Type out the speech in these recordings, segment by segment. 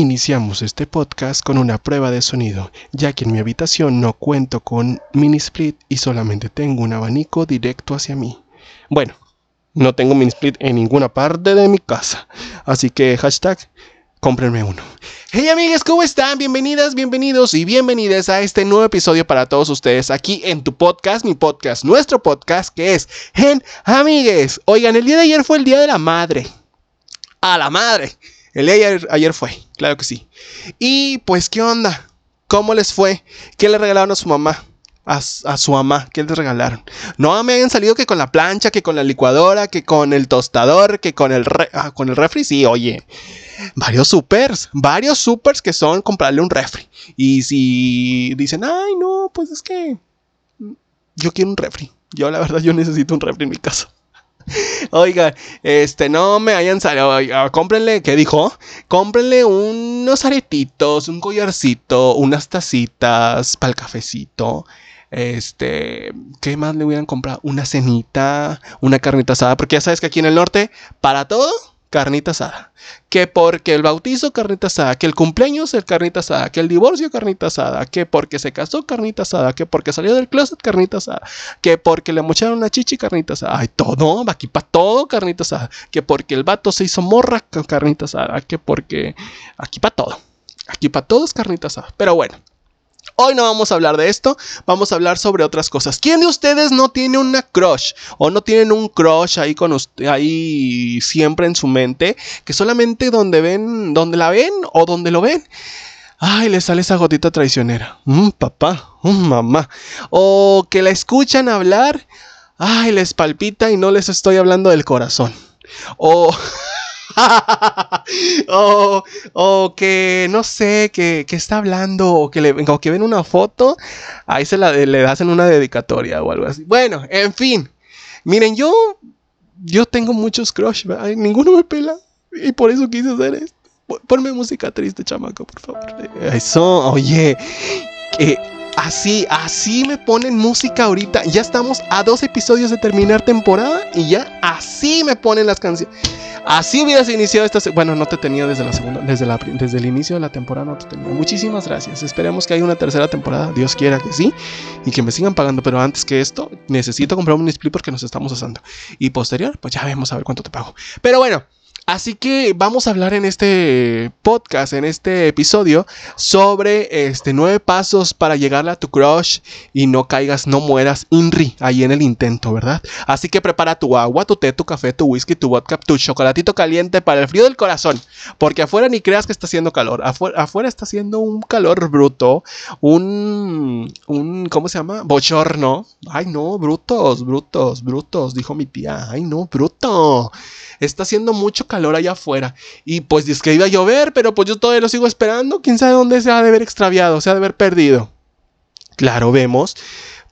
Iniciamos este podcast con una prueba de sonido, ya que en mi habitación no cuento con mini split y solamente tengo un abanico directo hacia mí. Bueno, no tengo mini split en ninguna parte de mi casa, así que hashtag cómprenme uno. Hey amigas, ¿cómo están? Bienvenidas, bienvenidos y bienvenidas a este nuevo episodio para todos ustedes aquí en tu podcast, mi podcast, nuestro podcast que es Gen Amigues. Oigan, el día de ayer fue el Día de la Madre. A la madre. El día de ayer, ayer fue, claro que sí. Y pues, ¿qué onda? ¿Cómo les fue? ¿Qué le regalaron a su mamá? A, su mamá, ¿qué les regalaron? No me hayan salido que con la plancha, que con la licuadora, que con el tostador, que con el, ah, con el refri. Sí, oye, varios supers, varios supers que son comprarle un refri. Y si dicen, ay, no, pues es que yo quiero un refri. Yo, la verdad, yo necesito un refri en mi casa. Oiga, este, no me hayan salido. Cómprenle, ¿qué dijo? Cómprenle unos aretitos, un collarcito, unas tacitas para el cafecito. Este, ¿qué más le hubieran comprado? Una cenita, una carnita asada, porque ya sabes que aquí en el norte, para todo, carnita asada. Que porque el bautizo, carnita asada. Que el cumpleaños, el carnita asada. Que el divorcio, carnita asada. Que porque se casó, carnita asada. Que porque salió del closet, carnita asada. Que porque le mocharon una chichi, carnita asada. Ay, todo, aquí para todo, carnita asada. Que porque el vato se hizo morra, carnita asada. Que porque aquí para todo. Aquí para todos, carnita asada. Pero bueno. Hoy no vamos a hablar de esto, vamos a hablar sobre otras cosas. ¿Quién de ustedes no tiene una crush o no tienen un crush ahí con usted, ahí siempre en su mente, que solamente donde ven, donde la ven o donde lo ven? Ay, le sale esa gotita traicionera. Un papá, un mamá. O que la escuchan hablar. Ay, les palpita y no les estoy hablando del corazón. O o, que no sé, que, está hablando o que, le, que ven una foto, ahí se la, le hacen una dedicatoria o algo así. Bueno, en fin. Miren, yo, yo tengo muchos crush, ninguno me pela y por eso quise hacer esto. Ponme música triste, chamaco, por favor. Eso, oye, que así, así me ponen música ahorita. Ya estamos a dos episodios de terminar temporada y ya así me ponen las canciones. Así hubieras iniciado esta. Bueno, no te tenía desde la segunda, desde, desde el inicio de la temporada no te tenía. Muchísimas gracias. Esperemos que haya una tercera temporada. Dios quiera que sí. Y que me sigan pagando. Pero antes que esto, necesito comprar un split porque nos estamos asando. Y posterior, pues ya vemos a ver cuánto te pago. Pero bueno. Así que vamos a hablar en este podcast, en este episodio, sobre este nueve pasos para llegarle a tu crush y no caigas, no mueras INRI ahí en el intento, ¿verdad? Así que prepara tu agua, tu té, tu café, tu whisky, tu vodka, tu chocolatito caliente para el frío del corazón. Porque afuera ni creas que está haciendo calor. Afuera, está haciendo un calor bruto, un, un, ¿cómo se llama? Bochorno. Ay, no, brutos, brutos, brutos, dijo mi tía. Ay, no, bruto está haciendo mucho calor allá afuera. Y pues dice que iba a llover, pero pues yo todavía lo sigo esperando. Quién sabe dónde se ha de haber extraviado, se ha de haber perdido. Claro, vemos.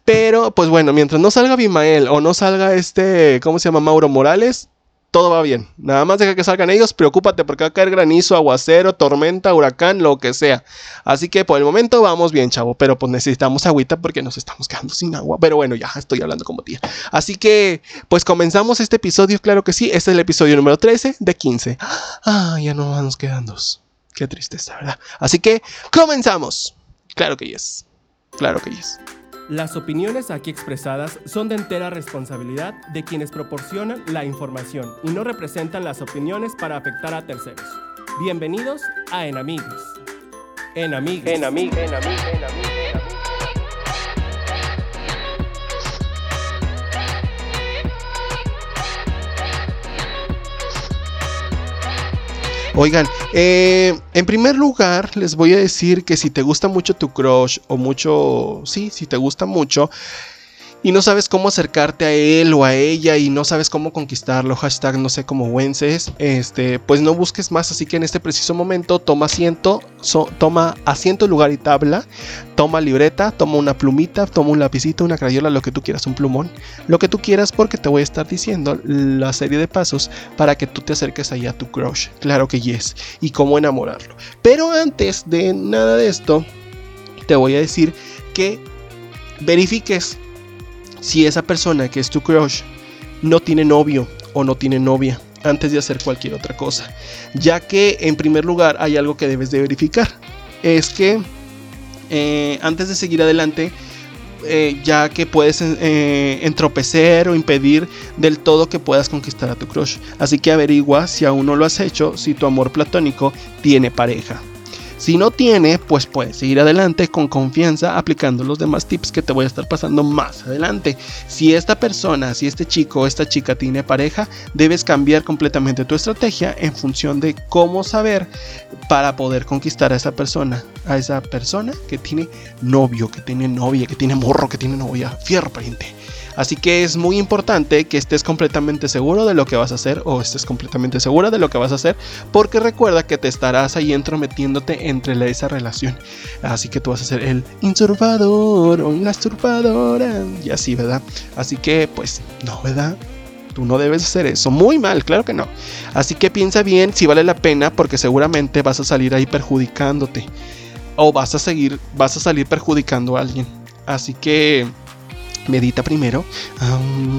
Pero, pues bueno, mientras no salga Bimael o no salga este, ¿cómo se llama? Mauro Morales, todo va bien. Nada más deja que salgan ellos, preocúpate porque va a caer granizo, aguacero, tormenta, huracán, lo que sea. Así que por el momento vamos bien, chavo, pero pues necesitamos agüita porque nos estamos quedando sin agua. Pero bueno, ya estoy hablando como tía. Así que pues comenzamos este episodio, claro que sí. Este es el episodio número 13 de 15. Ah, ya no nos quedan dos. Qué tristeza, ¿verdad? Así que comenzamos. Claro que yes. Claro que yes. Las opiniones aquí expresadas son de entera responsabilidad de quienes proporcionan la información y no representan las opiniones para afectar a terceros. Bienvenidos a Enamigues. Enamigues. Enamigues. Enamigues. Enamigues. Oigan, eh, en primer lugar les voy a decir que si te gusta mucho tu crush o mucho, sí, si te gusta mucho, y no sabes cómo acercarte a él o a ella y no sabes cómo conquistarlo, hashtag no sé cómo wences, este, pues no busques más, así que en este preciso momento toma asiento, toma asiento, lugar y tabla, toma libreta, toma una plumita, toma un lapicito, una crayola, lo que tú quieras, un plumón, lo que tú quieras porque te voy a estar diciendo la serie de pasos para que tú te acerques ahí a tu crush, claro que yes, y cómo enamorarlo. Pero antes de nada de esto, te voy a decir que verifiques si esa persona que es tu crush no tiene novio o no tiene novia. antes de hacer cualquier otra cosa. Ya que en primer lugar hay algo que debes de verificar. Es que eh, antes de seguir adelante, eh, ya que puedes eh, entropecer o impedir del todo que puedas conquistar a tu crush. Así que averigua si aún no lo has hecho, si tu amor platónico tiene pareja. Si no tiene, pues puedes seguir adelante con confianza aplicando los demás tips que te voy a estar pasando más adelante. Si esta persona, si este chico o esta chica tiene pareja, debes cambiar completamente tu estrategia en función de cómo saber para poder conquistar a esa persona. A esa persona que tiene novio, que tiene novia, que tiene morro, que tiene novia. Fierro, pariente. Así que es muy importante que estés completamente seguro de lo que vas a hacer o estés completamente segura de lo que vas a hacer porque recuerda que te estarás ahí entrometiéndote entre esa relación. Así que tú vas a ser el insurpador o la usurpadora y así, ¿verdad? Así que pues no, ¿verdad? Tú no debes hacer eso. Muy mal, claro que no. Así que piensa bien si vale la pena porque seguramente vas a salir ahí perjudicándote. O vas a seguir, vas a salir perjudicando a alguien. Así que medita primero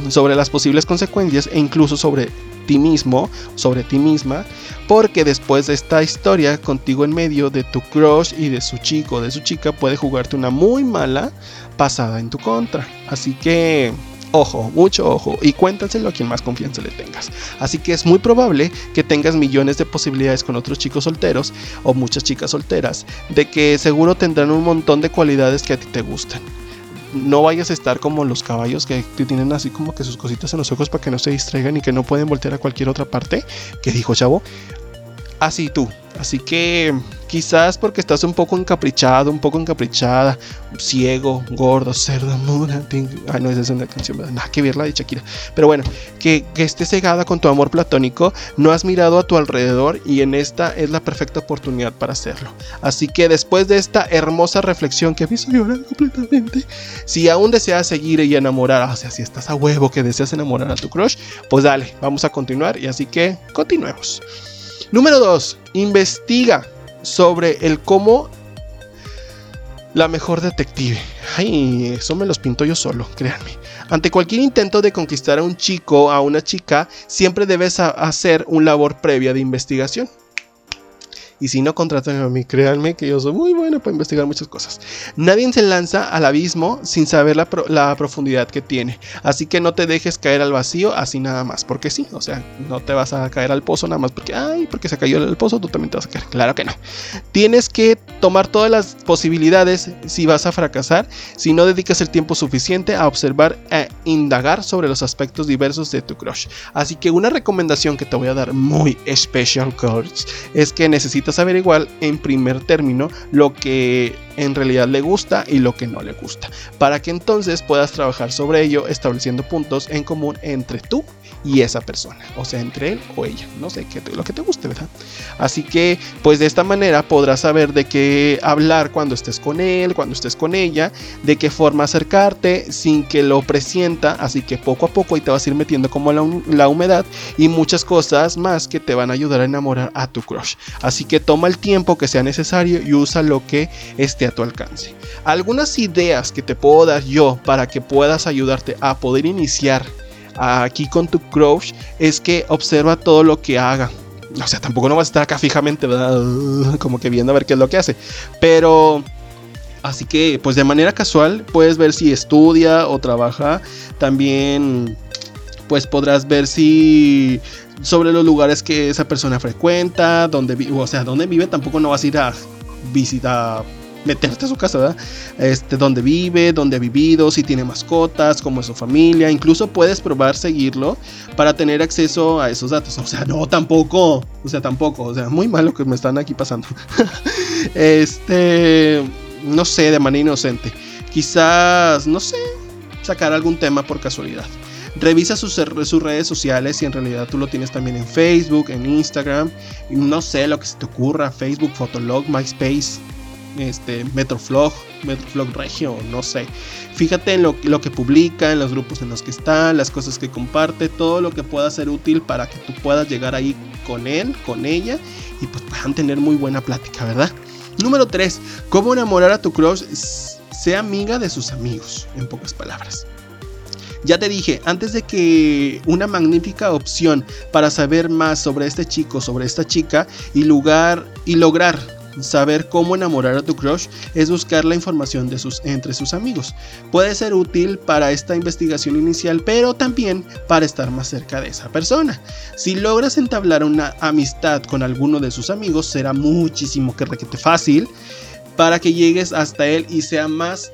sobre las posibles consecuencias e incluso sobre ti mismo, sobre ti misma, porque después de esta historia contigo en medio de tu crush y de su chico o de su chica puede jugarte una muy mala pasada en tu contra. Así que Ojo, mucho ojo, y cuéntaselo a quien más confianza le tengas. Así que es muy probable que tengas millones de posibilidades con otros chicos solteros o muchas chicas solteras, de que seguro tendrán un montón de cualidades que a ti te gustan no vayas a estar como los caballos que, tienen así como que sus cositas en los ojos para que no se distraigan y que no pueden voltear a cualquier otra parte, que dijo Chavo. Así tú, Así que quizás porque estás un poco encaprichado, un poco encaprichada, ciego, gordo, cerdo, mura. Ah, no, esa es una canción, nada que ver la de Shakira. Pero bueno, que, que estés cegada con tu amor platónico, no has mirado a tu alrededor y en esta es la perfecta oportunidad para hacerlo. Así que después de esta hermosa reflexión que me hizo llorar completamente, si aún deseas seguir y enamorar, o sea, si estás a huevo que deseas enamorar a tu crush, pues dale, vamos a continuar y así que continuemos. Número 2. Investiga sobre el cómo la mejor detective. Ay, eso me los pinto yo solo, créanme. Ante cualquier intento de conquistar a un chico, a una chica, siempre debes hacer una labor previa de investigación. Y si no contratan a mí, créanme que yo soy muy bueno para investigar muchas cosas. Nadie se lanza al abismo sin saber la, profundidad que tiene. Así que no te dejes caer al vacío así nada más. Porque sí, o sea, no te vas a caer al pozo nada más porque, ay, porque se cayó el pozo, tú también te vas a caer. Claro que no. Tienes que tomar todas las posibilidades si vas a fracasar, si no dedicas el tiempo suficiente a observar e indagar sobre los aspectos diversos de tu crush. Así que una recomendación que te voy a dar muy special coach es que necesitas saber igual en primer término lo que en realidad le gusta y lo que no le gusta, para que entonces puedas trabajar sobre ello estableciendo puntos en común entre tú y esa persona, o sea, entre él o ella, no sé, qué lo que te guste, ¿verdad? Así que, pues de esta manera podrás saber de qué hablar cuando estés con él, cuando estés con ella, de qué forma acercarte sin que lo presienta, así que poco a poco y te vas a ir metiendo como la, la humedad y muchas cosas más que te van a ayudar a enamorar a tu crush. Así que toma el tiempo que sea necesario y usa lo que esté a tu alcance. Algunas ideas que te puedo dar yo para que puedas ayudarte a poder iniciar aquí con tu crush es que observa todo lo que haga. O sea, tampoco no vas a estar acá fijamente, Como que viendo a ver qué es lo que hace. Pero... Así que, pues de manera casual, puedes ver si estudia o trabaja. También, pues podrás ver si sobre los lugares que esa persona frecuenta, donde o sea, donde vive, tampoco no vas a ir a visitar meterte a su casa, ¿verdad? Este, donde vive, donde ha vivido, si tiene mascotas, cómo es su familia. Incluso puedes probar seguirlo para tener acceso a esos datos. O sea, no, tampoco. O sea, tampoco. O sea, muy malo que me están aquí pasando. este, no sé, de manera inocente. Quizás, no sé, sacar algún tema por casualidad. Revisa sus, sus, redes sociales si en realidad tú lo tienes también en Facebook, en Instagram, no sé lo que se te ocurra, Facebook, Fotolog, MySpace, este, Metroflog, Metroflog Regio, no sé. Fíjate en lo, que publica, en los grupos en los que está, las cosas que comparte, todo lo que pueda ser útil para que tú puedas llegar ahí con él, con ella y pues puedan tener muy buena plática, ¿verdad? Número 3. ¿Cómo enamorar a tu crush? Sea amiga de sus amigos, en pocas palabras. Ya te dije, antes de que una magnífica opción para saber más sobre este chico, sobre esta chica y lugar y lograr saber cómo enamorar a tu crush es buscar la información de entre sus amigos. Puede ser útil para esta investigación inicial, pero también para estar más cerca de esa persona. Si logras entablar una amistad con alguno de sus amigos, será muchísimo que requete fácil para que llegues hasta él y sea más,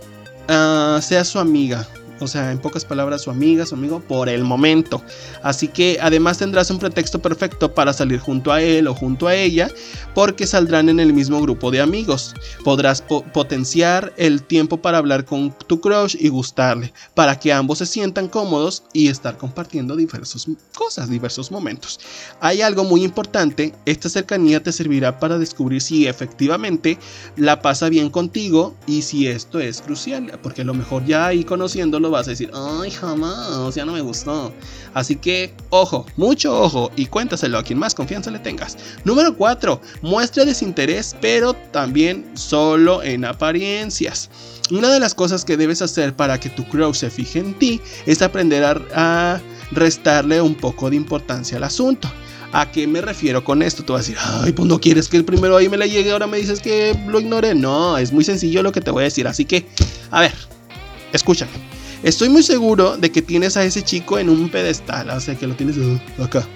uh, sea su amiga o sea, en pocas palabras, su amiga, su amigo, por el momento. Así que además tendrás un pretexto perfecto para salir junto a él o junto a ella, porque saldrán en el mismo grupo de amigos. Podrás potenciar el tiempo para hablar con tu crush y gustarle, para que ambos se sientan cómodos y estar compartiendo diversas cosas, diversos momentos. Hay algo muy importante, esta cercanía te servirá para descubrir si efectivamente la pasa bien contigo y si esto es crucial, porque a lo mejor ya ahí conociéndolo vas a decir, ay, jamás, ya no me gustó. Así que, ojo, mucho ojo y cuéntaselo a quien más confianza le tengas. Número 4. Muestra desinterés, pero también solo en apariencias. Una de las cosas que debes hacer para que tu crush se fije en ti es aprender a, a restarle un poco de importancia al asunto. ¿A qué me refiero con esto? Tú vas a decir, ay, pues no quieres que el primero ahí me le llegue, ahora me dices que lo ignore. No, es muy sencillo lo que te voy a decir. Así que, a ver, escúchame. Estoy muy seguro de que tienes a ese chico en un pedestal, o sea que lo tienes acá.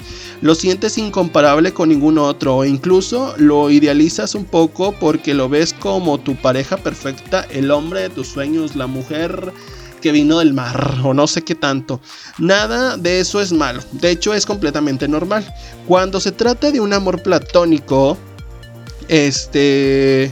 Lo sientes incomparable con ningún otro o incluso lo idealizas un poco porque lo ves como tu pareja perfecta, el hombre de tus sueños, la mujer que vino del mar o no sé qué tanto. Nada de eso es malo, de hecho es completamente normal. Cuando se trata de un amor platónico, este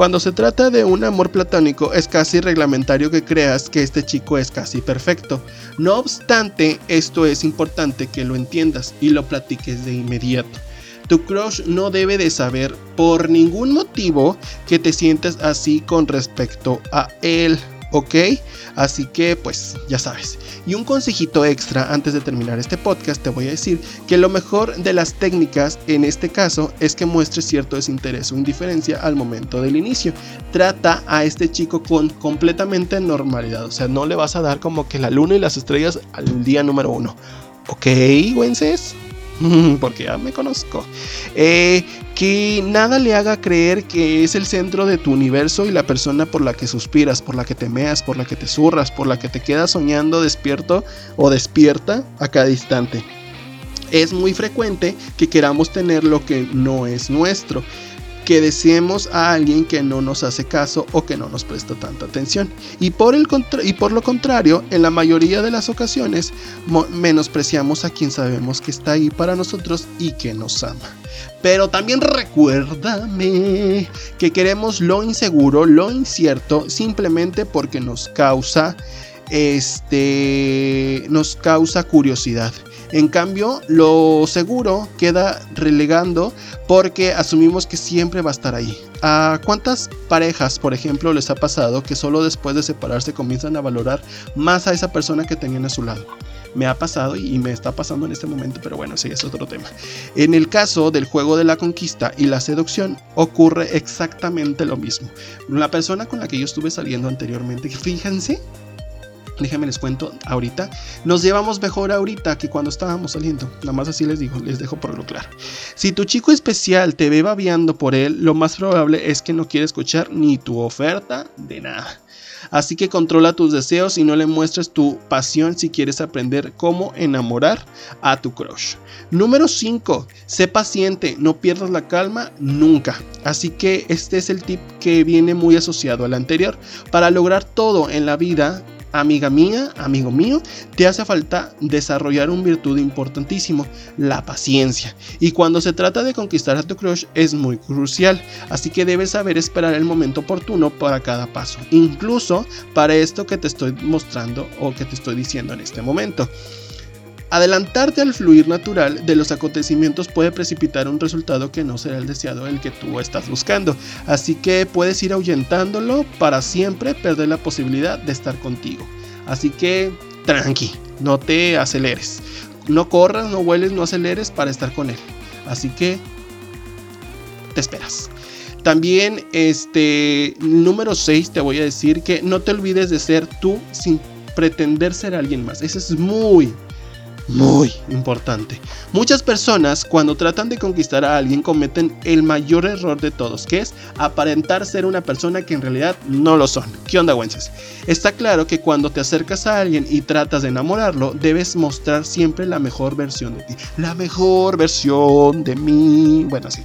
cuando se trata de un amor platónico es casi reglamentario que creas que este chico es casi perfecto. No obstante, esto es importante que lo entiendas y lo platiques de inmediato. Tu crush no debe de saber por ningún motivo que te sientes así con respecto a él. ¿Ok? Así que pues ya sabes. Y un consejito extra antes de terminar este podcast te voy a decir que lo mejor de las técnicas en este caso es que muestres cierto desinterés o indiferencia al momento del inicio. Trata a este chico con completamente normalidad, o sea, no le vas a dar como que la luna y las estrellas al día número uno. ¿Ok, Wences? porque ya me conozco, eh, que nada le haga creer que es el centro de tu universo y la persona por la que suspiras, por la que temeas, por la que te zurras, por la que te quedas soñando despierto o despierta a cada instante. Es muy frecuente que queramos tener lo que no es nuestro que deseemos a alguien que no nos hace caso o que no nos presta tanta atención. Y por, el y por lo contrario, en la mayoría de las ocasiones, menospreciamos a quien sabemos que está ahí para nosotros y que nos ama. Pero también recuérdame que queremos lo inseguro, lo incierto, simplemente porque nos causa este nos causa curiosidad. En cambio, lo seguro queda relegando porque asumimos que siempre va a estar ahí. ¿A cuántas parejas, por ejemplo, les ha pasado que solo después de separarse comienzan a valorar más a esa persona que tenían a su lado? me ha pasado y me está pasando en este momento, pero bueno, ese es otro tema. En el caso del juego de la conquista y la seducción, ocurre exactamente lo mismo. La persona con la que yo estuve saliendo anteriormente, fíjense déjenme les cuento ahorita, nos llevamos mejor ahorita que cuando estábamos saliendo. Nada más así les digo, les dejo por lo claro. Si tu chico especial te ve babeando por él, lo más probable es que no quiere escuchar ni tu oferta de nada. Así que controla tus deseos y no le muestres tu pasión si quieres aprender cómo enamorar a tu crush. Número 5. Sé paciente, no pierdas la calma nunca. Así que este es el tip que viene muy asociado al anterior. Para lograr todo en la vida amiga mía, amigo mío, te hace falta desarrollar un virtud importantísimo, la paciencia. Y cuando se trata de conquistar a tu crush es muy crucial, así que debes saber esperar el momento oportuno para cada paso, incluso para esto que te estoy mostrando o que te estoy diciendo en este momento. Adelantarte al fluir natural de los acontecimientos puede precipitar un resultado que no será el deseado, el que tú estás buscando. Así que puedes ir ahuyentándolo para siempre perder la posibilidad de estar contigo. Así que tranqui, no te aceleres. No corras, no hueles, no aceleres para estar con él. Así que te esperas. También, este, número 6, te voy a decir que no te olvides de ser tú sin pretender ser alguien más. Eso es muy, muy importante. Muchas personas cuando tratan de conquistar a alguien cometen el mayor error de todos, que es aparentar ser una persona que en realidad no lo son. ¿Qué onda, güenses? Está claro que cuando te acercas a alguien y tratas de enamorarlo, debes mostrar siempre la mejor versión de ti. La mejor versión de mí. Bueno, sí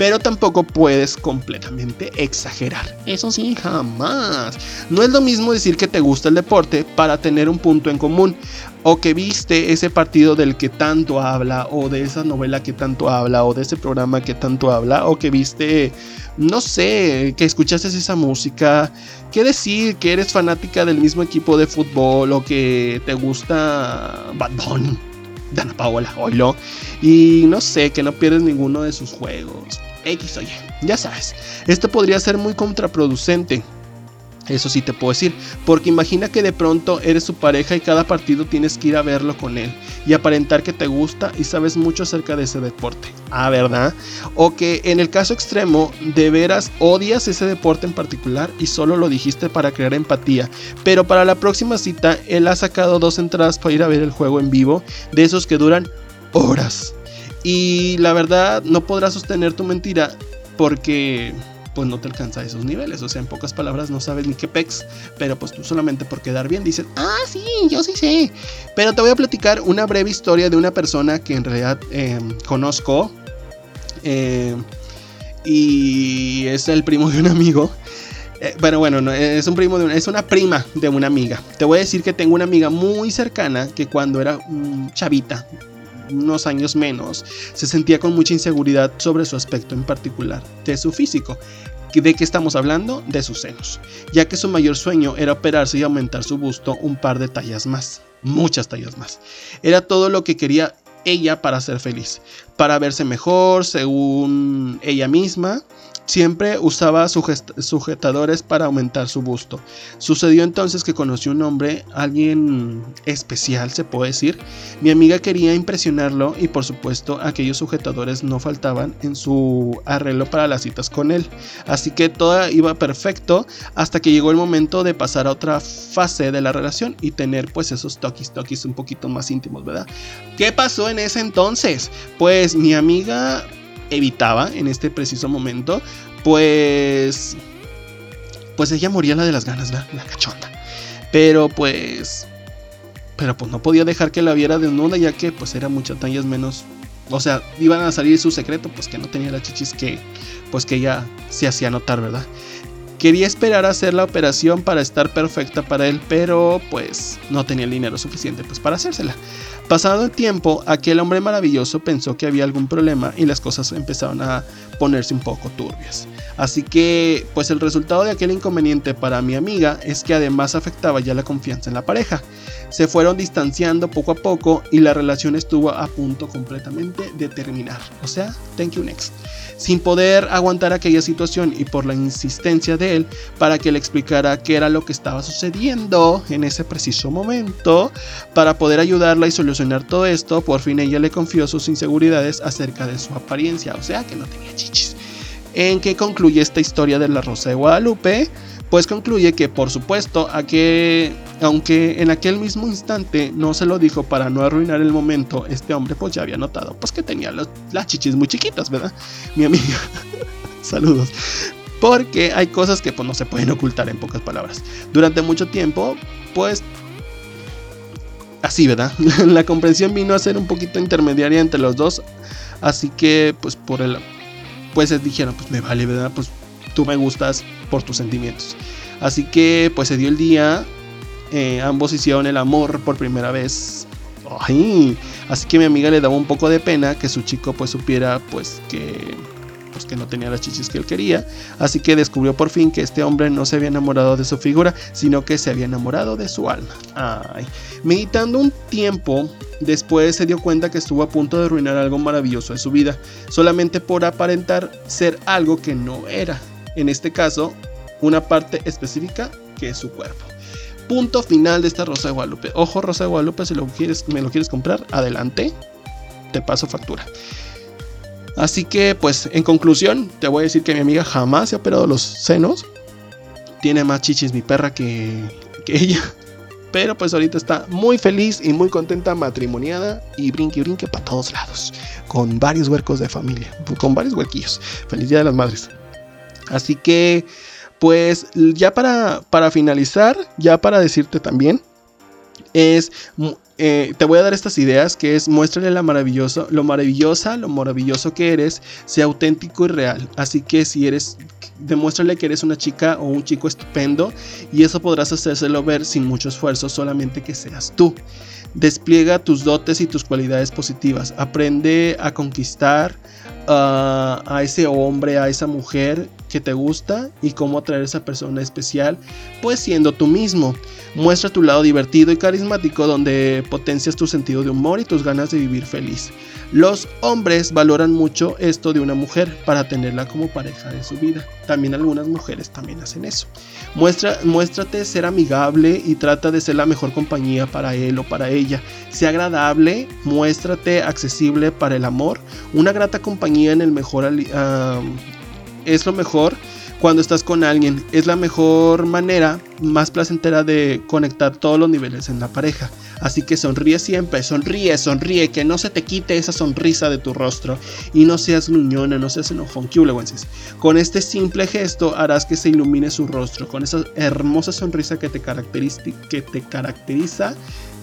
pero tampoco puedes completamente exagerar. Eso sí, jamás. No es lo mismo decir que te gusta el deporte para tener un punto en común, o que viste ese partido del que tanto habla, o de esa novela que tanto habla, o de ese programa que tanto habla, o que viste, no sé, que escuchaste esa música, que decir que eres fanática del mismo equipo de fútbol, o que te gusta Bad Bunny. Dana Paola, oilo. Y no sé, que no pierdes ninguno de sus juegos. X o Y. Ya sabes, esto podría ser muy contraproducente. Eso sí te puedo decir, porque imagina que de pronto eres su pareja y cada partido tienes que ir a verlo con él y aparentar que te gusta y sabes mucho acerca de ese deporte. Ah, ¿verdad? O que en el caso extremo, de veras odias ese deporte en particular y solo lo dijiste para crear empatía, pero para la próxima cita él ha sacado dos entradas para ir a ver el juego en vivo, de esos que duran horas. Y la verdad, no podrás sostener tu mentira porque pues no te alcanza a esos niveles. O sea, en pocas palabras no sabes ni qué pex, pero pues tú solamente por quedar bien dices, ah, sí, yo sí sé. Pero te voy a platicar una breve historia de una persona que en realidad em, conozco. Em, y es el primo de un amigo. Eh, bueno, bueno, no, es un primo de una, es una prima de una amiga. Te voy a decir que tengo una amiga muy cercana que cuando era chavita, unos años menos, se sentía con mucha inseguridad sobre su aspecto en particular, de su físico. ¿De qué estamos hablando? De sus senos, ya que su mayor sueño era operarse y aumentar su busto un par de tallas más, muchas tallas más. Era todo lo que quería ella para ser feliz, para verse mejor según ella misma Siempre usaba sujetadores para aumentar su busto. Sucedió entonces que conoció un hombre, alguien especial se puede decir. Mi amiga quería impresionarlo y por supuesto aquellos sujetadores no faltaban en su arreglo para las citas con él. Así que todo iba perfecto hasta que llegó el momento de pasar a otra fase de la relación y tener pues esos toquis toquis un poquito más íntimos, ¿verdad? ¿Qué pasó en ese entonces? Pues mi amiga evitaba en este preciso momento, pues pues ella moría la de las ganas, la, la cachonda. Pero pues pero pues no podía dejar que la viera desnuda ya que pues era muchas tallas menos o sea, iban a salir su secreto, pues que no tenía la chichis que pues que ella se hacía notar, ¿verdad? Quería esperar a hacer la operación para estar perfecta para él, pero pues no tenía el dinero suficiente pues para hacérsela. Pasado el tiempo, aquel hombre maravilloso pensó que había algún problema y las cosas empezaron a ponerse un poco turbias. Así que, pues el resultado de aquel inconveniente para mi amiga es que además afectaba ya la confianza en la pareja. Se fueron distanciando poco a poco y la relación estuvo a punto completamente de terminar. O sea, thank you next sin poder aguantar aquella situación y por la insistencia de él para que le explicara qué era lo que estaba sucediendo en ese preciso momento, para poder ayudarla y solucionar todo esto, por fin ella le confió sus inseguridades acerca de su apariencia, o sea que no tenía chichis. ¿En qué concluye esta historia de la Rosa de Guadalupe? pues concluye que por supuesto a que, aunque en aquel mismo instante no se lo dijo para no arruinar el momento, este hombre pues ya había notado pues que tenía las chichis muy chiquitas, ¿verdad? Mi amiga, saludos. Porque hay cosas que pues no se pueden ocultar en pocas palabras. Durante mucho tiempo, pues así, ¿verdad? La comprensión vino a ser un poquito intermediaria entre los dos, así que pues por el pues dijeron, pues me vale, ¿verdad? Pues tú me gustas por tus sentimientos. Así que pues se dio el día, eh, ambos hicieron el amor por primera vez. Así que mi amiga le daba un poco de pena que su chico pues supiera pues que pues que no tenía las chichis que él quería, así que descubrió por fin que este hombre no se había enamorado de su figura, sino que se había enamorado de su alma. Ay. Meditando un tiempo, después se dio cuenta que estuvo a punto de arruinar algo maravilloso de su vida, solamente por aparentar ser algo que no era en este caso, una parte específica que es su cuerpo. Punto final de esta Rosa de Guadalupe. Ojo, Rosa de Guadalupe, si lo quieres, me lo quieres comprar, adelante, te paso factura. Así que, pues, en conclusión, te voy a decir que mi amiga jamás se ha operado los senos. Tiene más chichis mi perra que, ella. pero pues ahorita está muy feliz y muy contenta, matrimoniada y brinque brinque para todos lados, con varios huercos de familia, con varios huerquillos. Feliz Día de las Madres. Así que, pues ya para, para finalizar, ya para decirte también, es eh, te voy a dar estas ideas que es muéstrale la maravilloso, lo maravillosa, lo maravilloso que eres, sea auténtico y real. Así que si eres, demuéstrale que eres una chica o un chico estupendo y eso podrás hacérselo ver sin mucho esfuerzo, solamente que seas tú. Despliega tus dotes y tus cualidades positivas. Aprende a conquistar uh, a ese hombre, a esa mujer que te gusta y cómo atraer a esa persona especial, pues siendo tú mismo. Muestra tu lado divertido y carismático donde potencias tu sentido de humor y tus ganas de vivir feliz. Los hombres valoran mucho esto de una mujer para tenerla como pareja de su vida. También algunas mujeres también hacen eso. Muestra, muéstrate ser amigable y trata de ser la mejor compañía para él o para ella. Sea agradable, muéstrate accesible para el amor. Una grata compañía en el mejor es lo mejor cuando estás con alguien. Es la mejor manera, más placentera de conectar todos los niveles en la pareja. Así que sonríe siempre, sonríe, sonríe, que no se te quite esa sonrisa de tu rostro y no seas gruñona, no seas enojón. Con este simple gesto harás que se ilumine su rostro, con esa hermosa sonrisa que te que te caracteriza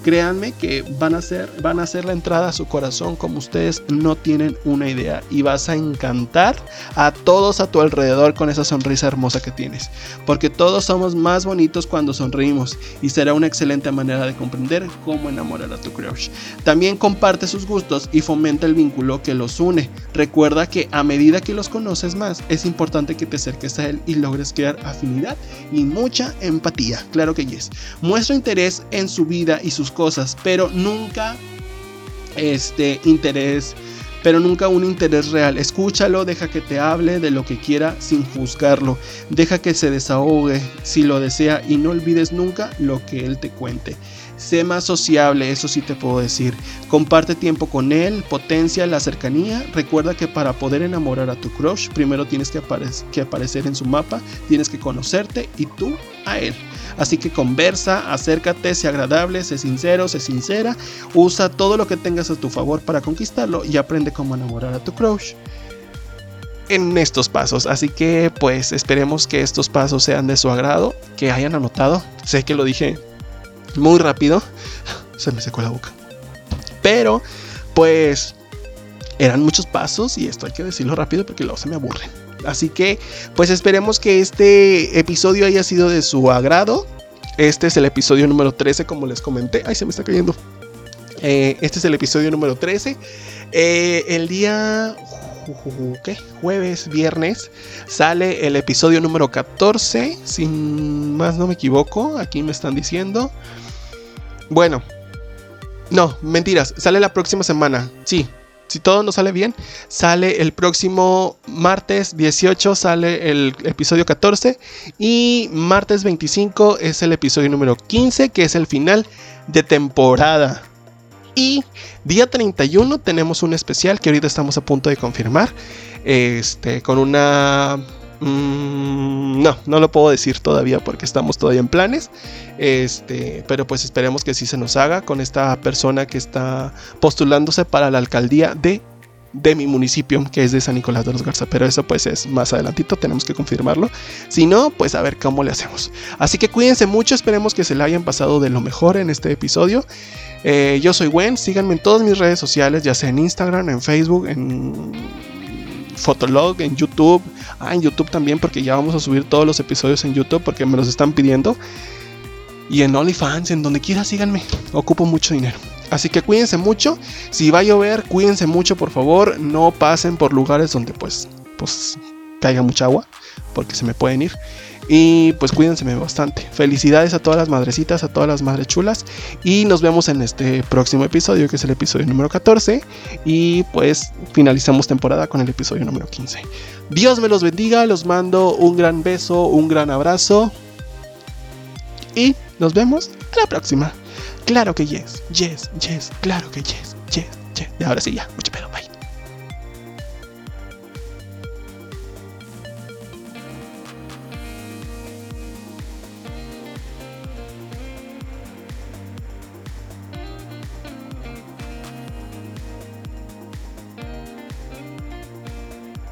créanme que van a hacer van a hacer la entrada a su corazón como ustedes no tienen una idea y vas a encantar a todos a tu alrededor con esa sonrisa hermosa que tienes, porque todos somos más bonitos cuando sonreímos y será una excelente manera de comprender cómo enamorar a tu crush. También comparte sus gustos y fomenta el vínculo que los une. Recuerda que a medida que los conoces más, es importante que te acerques a él y logres crear afinidad y mucha empatía. Claro que yes. Muestra interés en su vida y sus cosas, pero nunca este interés, pero nunca un interés real. Escúchalo, deja que te hable de lo que quiera sin juzgarlo. Deja que se desahogue si lo desea y no olvides nunca lo que él te cuente. Sé más sociable, eso sí te puedo decir. Comparte tiempo con él, potencia la cercanía. Recuerda que para poder enamorar a tu crush, primero tienes que, aparecer en su mapa, tienes que conocerte y tú a él. Así que conversa, acércate, sé agradable, sé sincero, sé sincera, usa todo lo que tengas a tu favor para conquistarlo y aprende cómo enamorar a tu crush en estos pasos. Así que pues esperemos que estos pasos sean de su agrado, que hayan anotado. Sé que lo dije muy rápido, se me secó la boca. Pero pues eran muchos pasos y esto hay que decirlo rápido porque luego se me aburren. Así que, pues esperemos que este episodio haya sido de su agrado. Este es el episodio número 13, como les comenté. Ay, se me está cayendo. Eh, este es el episodio número 13. Eh, el día ¿qué? jueves, viernes, sale el episodio número 14. sin más no me equivoco, aquí me están diciendo. Bueno, no, mentiras, sale la próxima semana. Sí, si todo nos sale bien, sale el próximo martes 18, sale el episodio 14 y martes 25 es el episodio número 15, que es el final de temporada. Y día 31 tenemos un especial que ahorita estamos a punto de confirmar, este, con una Mm, no, no lo puedo decir todavía porque estamos todavía en planes. Este, pero pues esperemos que sí se nos haga con esta persona que está postulándose para la alcaldía de, de mi municipio, que es de San Nicolás de los Garza. Pero eso pues es más adelantito, tenemos que confirmarlo. Si no, pues a ver cómo le hacemos. Así que cuídense mucho, esperemos que se le hayan pasado de lo mejor en este episodio. Eh, yo soy Gwen, síganme en todas mis redes sociales, ya sea en Instagram, en Facebook, en Fotolog, en YouTube. Ah, en YouTube también, porque ya vamos a subir todos los episodios en YouTube porque me los están pidiendo. Y en OnlyFans, en donde quiera, síganme. Ocupo mucho dinero. Así que cuídense mucho. Si va a llover, cuídense mucho, por favor. No pasen por lugares donde pues, pues caiga mucha agua, porque se me pueden ir. Y pues cuídense bastante. Felicidades a todas las madrecitas, a todas las madres chulas. Y nos vemos en este próximo episodio, que es el episodio número 14. Y pues finalizamos temporada con el episodio número 15. Dios me los bendiga, los mando un gran beso, un gran abrazo. Y nos vemos a la próxima. Claro que yes, yes, yes, claro que yes, yes, yes. Y ahora sí, ya, mucho pedo.